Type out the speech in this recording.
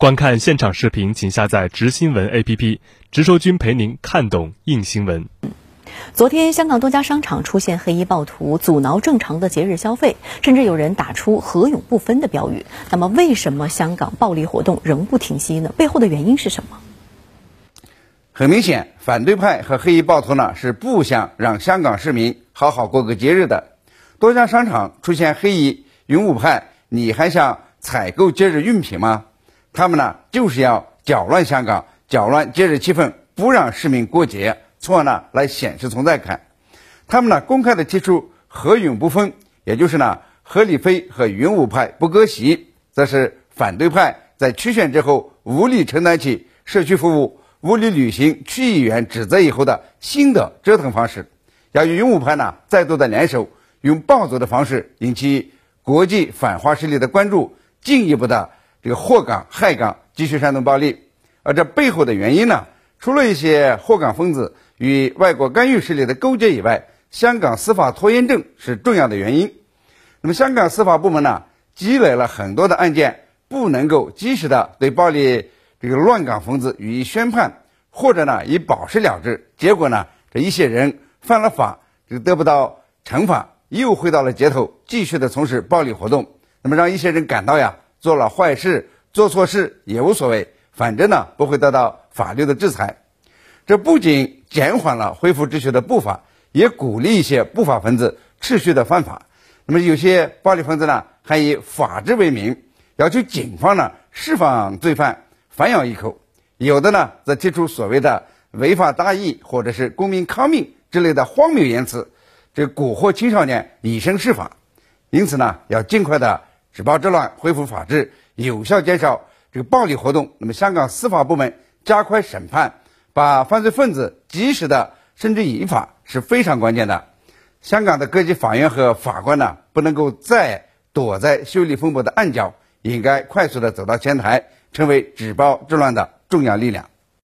观看现场视频，请下载“直新闻 ”APP，直说君陪您看懂硬新闻。昨天，香港多家商场出现黑衣暴徒，阻挠正常的节日消费，甚至有人打出“合永不分”的标语。那么，为什么香港暴力活动仍不停息呢？背后的原因是什么？很明显，反对派和黑衣暴徒呢是不想让香港市民好好过个节日的。多家商场出现黑衣勇武派，你还想采购节日用品吗？他们呢就是要搅乱香港，搅乱节日气氛，不让市民过节。从而呢来显示存在感，他们呢公开的提出合永不分，也就是呢何立飞和云雾派不割席，这是反对派在区选之后无力承担起社区服务、无力履行区议员职责以后的新的折腾方式。要与云雾派呢再度的联手，用暴走的方式引起国际反华势力的关注，进一步的这个祸港害港，继续煽动暴力。而这背后的原因呢，除了一些祸港分子。与外国干预势力的勾结以外，香港司法拖延症是重要的原因。那么，香港司法部门呢，积累了很多的案件，不能够及时的对暴力这个乱港分子予以宣判，或者呢以保释了之。结果呢，这一些人犯了法，就得不到惩罚，又回到了街头，继续的从事暴力活动。那么，让一些人感到呀，做了坏事、做错事也无所谓，反正呢不会得到法律的制裁。这不仅减缓了恢复秩序的步伐，也鼓励一些不法分子持续的犯法。那么有些暴力分子呢，还以法治为名，要求警方呢释放罪犯，反咬一口；有的呢，则提出所谓的违法大义或者是公民抗命之类的荒谬言辞，这蛊惑青少年以身试法。因此呢，要尽快的止暴制乱，恢复法治，有效减少这个暴力活动。那么，香港司法部门加快审判。把犯罪分子及时的绳之以法是非常关键的。香港的各级法院和法官呢，不能够再躲在修理风波的暗角，应该快速的走到前台，成为止暴制乱的重要力量。